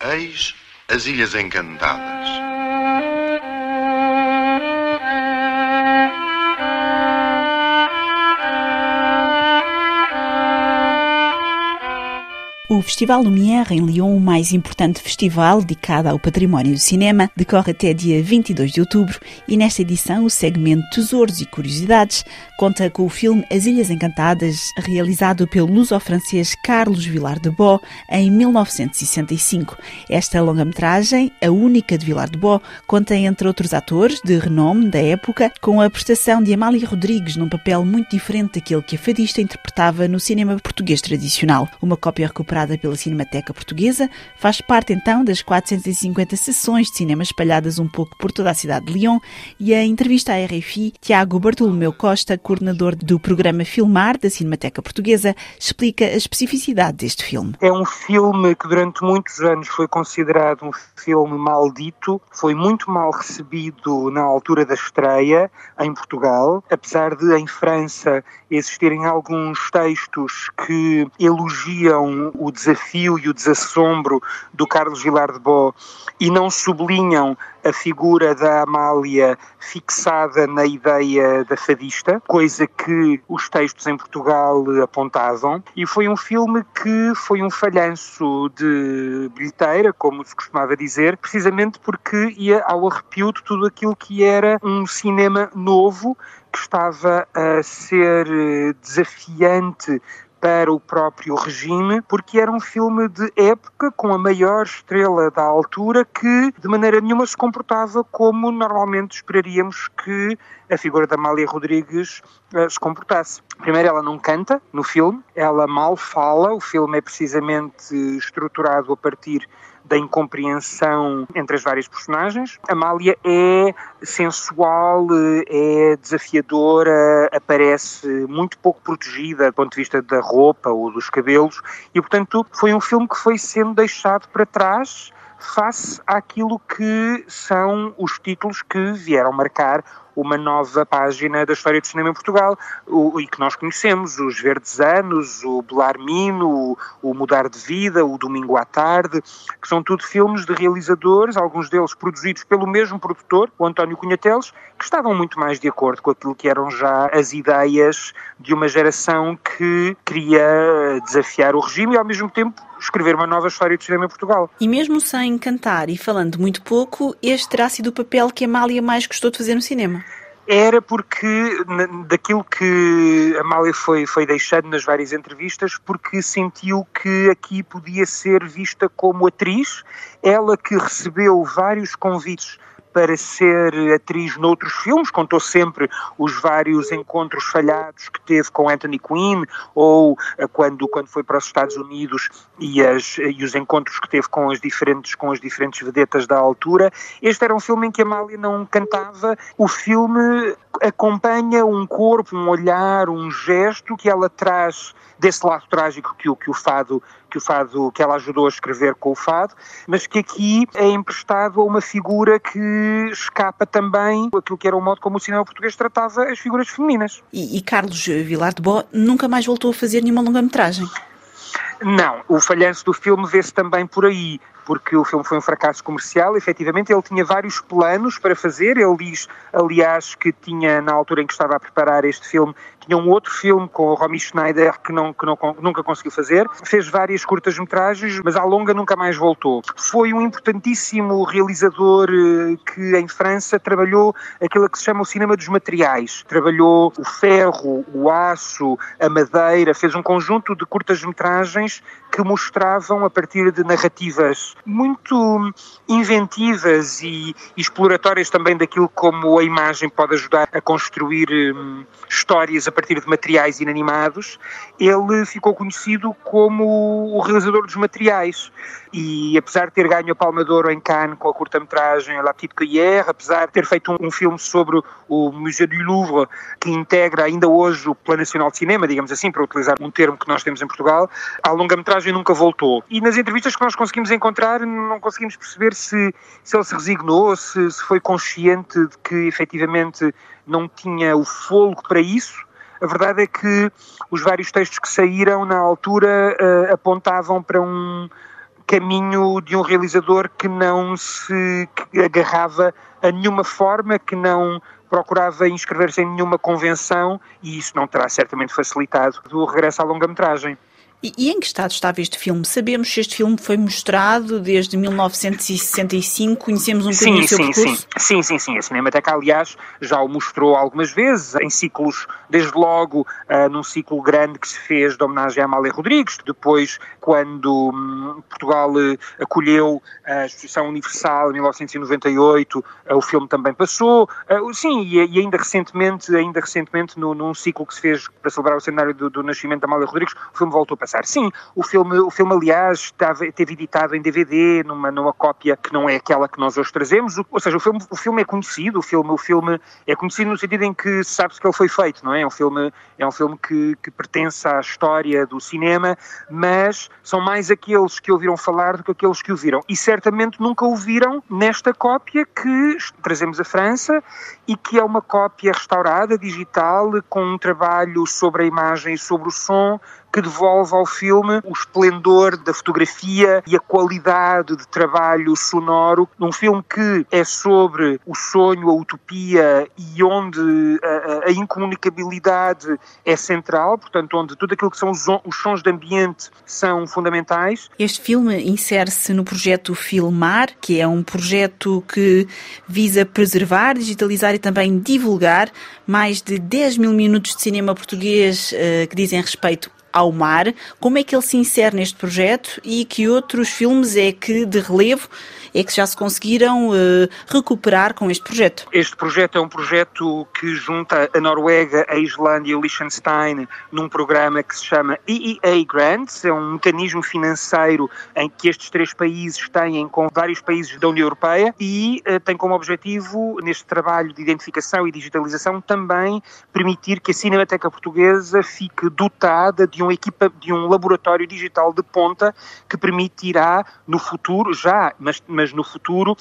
Eis as Ilhas Encantadas. O Festival Lumière em Lyon, o mais importante festival dedicado ao património do cinema, decorre até dia 22 de outubro e nesta edição o segmento Tesouros e Curiosidades conta com o filme As Ilhas Encantadas, realizado pelo luso-francês Carlos Villar de Bo em 1965. Esta longa-metragem, a única de Villar de Bo, conta entre outros atores de renome da época, com a prestação de Amália Rodrigues num papel muito diferente daquele que a fadista interpretava no cinema português tradicional. Uma cópia recuperada pela Cinemateca Portuguesa, faz parte então das 450 sessões de cinema espalhadas um pouco por toda a cidade de Lyon e a entrevista à RFI, Tiago Bartolomeu Costa, coordenador do programa Filmar da Cinemateca Portuguesa, explica a especificidade deste filme. É um filme que durante muitos anos foi considerado um filme maldito, foi muito mal recebido na altura da estreia em Portugal, apesar de em França existirem alguns textos que elogiam o desafio e o desassombro do Carlos Vilar de Bo e não sublinham a figura da Amália fixada na ideia da fadista, coisa que os textos em Portugal apontavam, e foi um filme que foi um falhanço de bilheteira, como se costumava dizer, precisamente porque ia ao arrepio de tudo aquilo que era um cinema novo que estava a ser desafiante para o próprio regime, porque era um filme de época com a maior estrela da altura que de maneira nenhuma se comportava como normalmente esperaríamos que a figura da Amália Rodrigues uh, se comportasse. Primeiro, ela não canta no filme, ela mal fala, o filme é precisamente estruturado a partir da incompreensão entre as várias personagens. Amália é sensual, é desafiadora, aparece muito pouco protegida do ponto de vista da roupa ou dos cabelos e, portanto, foi um filme que foi sendo deixado para trás face àquilo que são os títulos que vieram marcar uma nova página da história do cinema em Portugal o, e que nós conhecemos, os Verdes Anos, o Belarmino, o, o Mudar de Vida, o Domingo à Tarde, que são tudo filmes de realizadores, alguns deles produzidos pelo mesmo produtor, o António Cunhateles, que estavam muito mais de acordo com aquilo que eram já as ideias de uma geração que queria desafiar o regime e ao mesmo tempo escrever uma nova história do cinema em Portugal. E mesmo sem cantar e falando muito pouco, este terá sido o papel que a Amália mais gostou de fazer no cinema. Era porque, daquilo que a Amália foi, foi deixando nas várias entrevistas, porque sentiu que aqui podia ser vista como atriz, ela que recebeu vários convites para ser atriz noutros filmes, contou sempre os vários encontros falhados que teve com Anthony Quinn, ou eh, quando, quando foi para os Estados Unidos e, as, e os encontros que teve com as, diferentes, com as diferentes vedetas da altura. Este era um filme em que a Amália não cantava, o filme acompanha um corpo, um olhar, um gesto que ela traz desse lado trágico que o, que o fado que o fado que ela ajudou a escrever com o fado, mas que aqui é emprestado a uma figura que escapa também aquilo que era o modo como o cinema português tratava as figuras femininas. E, e Carlos Vilar de Bo nunca mais voltou a fazer nenhuma longa-metragem? Não, o falhanço do filme vê-se também por aí porque o filme foi um fracasso comercial. Efetivamente, ele tinha vários planos para fazer. Ele diz, aliás, que tinha, na altura em que estava a preparar este filme, tinha um outro filme com o Romy Schneider que, não, que não, nunca conseguiu fazer. Fez várias curtas-metragens, mas à longa nunca mais voltou. Foi um importantíssimo realizador eh, que em França trabalhou aquilo que se chama o cinema dos materiais. Trabalhou o ferro, o aço, a madeira, fez um conjunto de curtas-metragens que mostravam, a partir de narrativas muito inventivas e exploratórias também daquilo como a imagem pode ajudar a construir hum, histórias a partir de materiais inanimados, ele ficou conhecido como o realizador dos materiais. E apesar de ter ganho a Palma de Ouro em Cannes com a curta-metragem La Petite Cuillère, apesar de ter feito um, um filme sobre o Museu du Louvre, que integra ainda hoje o Plano Nacional de Cinema, digamos assim, para utilizar um termo que nós temos em Portugal, longa-metragem nunca voltou. E nas entrevistas que nós conseguimos encontrar, não conseguimos perceber se, se ele se resignou, se, se foi consciente de que efetivamente não tinha o fôlego para isso. A verdade é que os vários textos que saíram na altura uh, apontavam para um caminho de um realizador que não se agarrava a nenhuma forma, que não procurava inscrever-se em nenhuma convenção e isso não terá certamente facilitado o regresso à longa-metragem. E, e, em que estado estava este filme? Sabemos se este filme foi mostrado desde 1965, conhecemos um bocadinho o seu sim, percurso? Sim, sim, sim, sim. A Cinemateca, aliás, já o mostrou algumas vezes, em ciclos, desde logo uh, num ciclo grande que se fez de homenagem a Amália Rodrigues, depois quando um, Portugal uh, acolheu a Exposição Universal em 1998, uh, o filme também passou. sim, e, e, ainda recentemente, ainda recentemente no, num ciclo que se fez para celebrar o centenário do, do nascimento de Amália Rodrigues, o filme voltou a passar. Sim, o filme, o filme aliás, estava, teve editado em DVD, numa, numa cópia que não é aquela que nós hoje trazemos, ou seja, o filme, o filme é conhecido, o filme, o filme é conhecido no sentido em que sabe-se que ele foi feito, não é? É um filme, é um filme que, que pertence à história do cinema, mas são mais aqueles que ouviram falar do que aqueles que o viram. E certamente nunca o viram nesta cópia que trazemos à França e que é uma cópia restaurada, digital, com um trabalho sobre a imagem e sobre o som, que devolve ao filme o esplendor da fotografia e a qualidade de trabalho sonoro num filme que é sobre o sonho, a utopia e onde a, a incomunicabilidade é central, portanto, onde tudo aquilo que são os, os sons de ambiente são fundamentais. Este filme insere-se no projeto Filmar, que é um projeto que visa preservar, digitalizar e também divulgar mais de 10 mil minutos de cinema português uh, que dizem respeito ao mar. Como é que ele se insere neste projeto e que outros filmes é que, de relevo, é que já se conseguiram uh, recuperar com este projeto? Este projeto é um projeto que junta a Noruega, a Islândia e o Liechtenstein num programa que se chama EEA Grants, é um mecanismo financeiro em que estes três países têm com vários países da União Europeia e uh, tem como objetivo, neste trabalho de identificação e digitalização, também permitir que a Cinemateca Portuguesa fique dotada de um equipa, de um laboratório digital de ponta que permitirá no futuro, já, mas mas no futuro,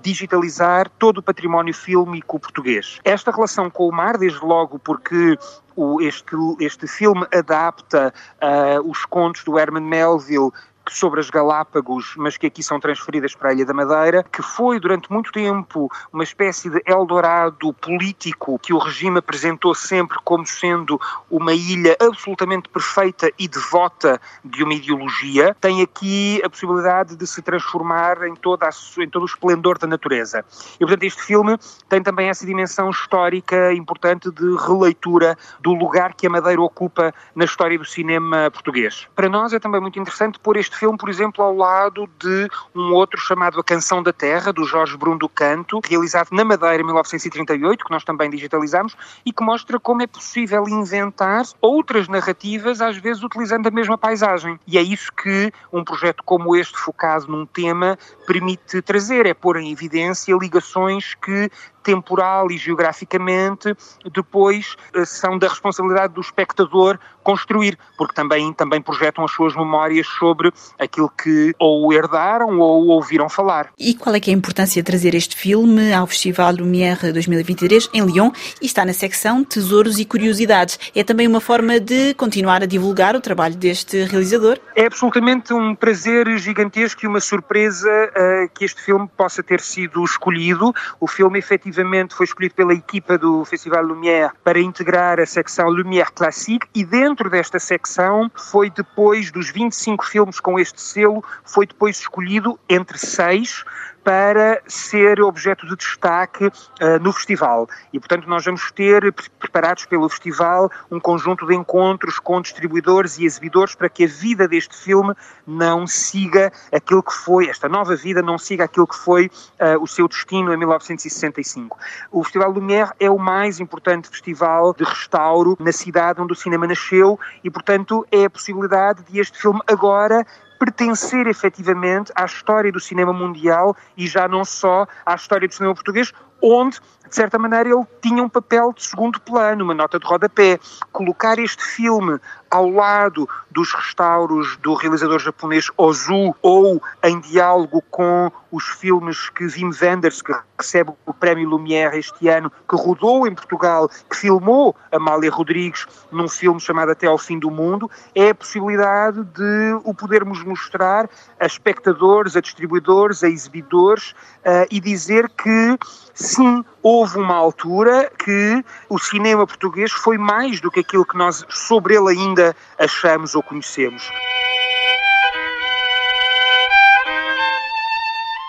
digitalizar todo o património fílmico português. Esta relação com o mar, desde logo porque o, este, este filme adapta uh, os contos do Herman Melville sobre as Galápagos, mas que aqui são transferidas para a Ilha da Madeira, que foi durante muito tempo uma espécie de Eldorado político que o regime apresentou sempre como sendo uma ilha absolutamente perfeita e devota de uma ideologia, tem aqui a possibilidade de se transformar em, toda a, em todo o esplendor da natureza. E, portanto, este filme tem também essa dimensão histórica importante de releitura do lugar que a Madeira ocupa na história do cinema português. Para nós é também muito interessante pôr este filme, por exemplo, ao lado de um outro chamado A Canção da Terra, do Jorge Bruno do Canto, realizado na Madeira em 1938, que nós também digitalizamos, e que mostra como é possível inventar outras narrativas, às vezes utilizando a mesma paisagem. E é isso que um projeto como este, focado num tema, permite trazer, é pôr em evidência ligações que temporal e geograficamente, depois eh, são da responsabilidade do espectador construir, porque também, também projetam as suas memórias sobre aquilo que ou herdaram ou ouviram falar. E qual é que é a importância de trazer este filme ao Festival Lumière 2023 em Lyon e está na secção Tesouros e Curiosidades? É também uma forma de continuar a divulgar o trabalho deste realizador? É absolutamente um prazer gigantesco e uma surpresa uh, que este filme possa ter sido escolhido. O filme efetivamente efetivamente foi escolhido pela equipa do Festival Lumière para integrar a secção Lumière Classique e dentro desta secção foi depois dos 25 filmes com este selo, foi depois escolhido entre seis para ser objeto de destaque uh, no festival. E, portanto, nós vamos ter, preparados pelo festival, um conjunto de encontros com distribuidores e exibidores para que a vida deste filme não siga aquilo que foi, esta nova vida não siga aquilo que foi uh, o seu destino em 1965. O Festival Lumière é o mais importante festival de restauro na cidade onde o cinema nasceu e, portanto, é a possibilidade de este filme agora pertencer efetivamente à história do cinema mundial e já não só à história do cinema português, onde, de certa maneira, ele tinha um papel de segundo plano, uma nota de rodapé. Colocar este filme ao lado dos restauros do realizador japonês Ozu ou em diálogo com os filmes que Wim Wenders, que recebe o Prémio Lumière este ano, que rodou em Portugal, que filmou Amália Rodrigues num filme chamado Até ao Fim do Mundo, é a possibilidade de o podermos mostrar a espectadores, a distribuidores, a exibidores uh, e dizer que sim, houve uma altura que o cinema português foi mais do que aquilo que nós sobre ele ainda achamos ou conhecemos.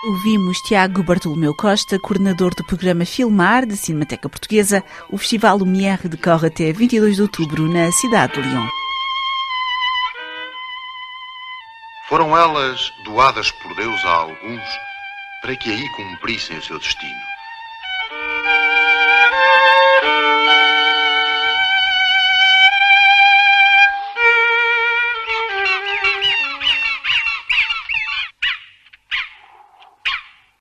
Ouvimos Tiago Bartolomeu Costa, coordenador do programa Filmar da Cinemateca Portuguesa. O Festival Lumière decorre até 22 de outubro na cidade de Lyon. Foram elas doadas por Deus a alguns para que aí cumprissem o seu destino.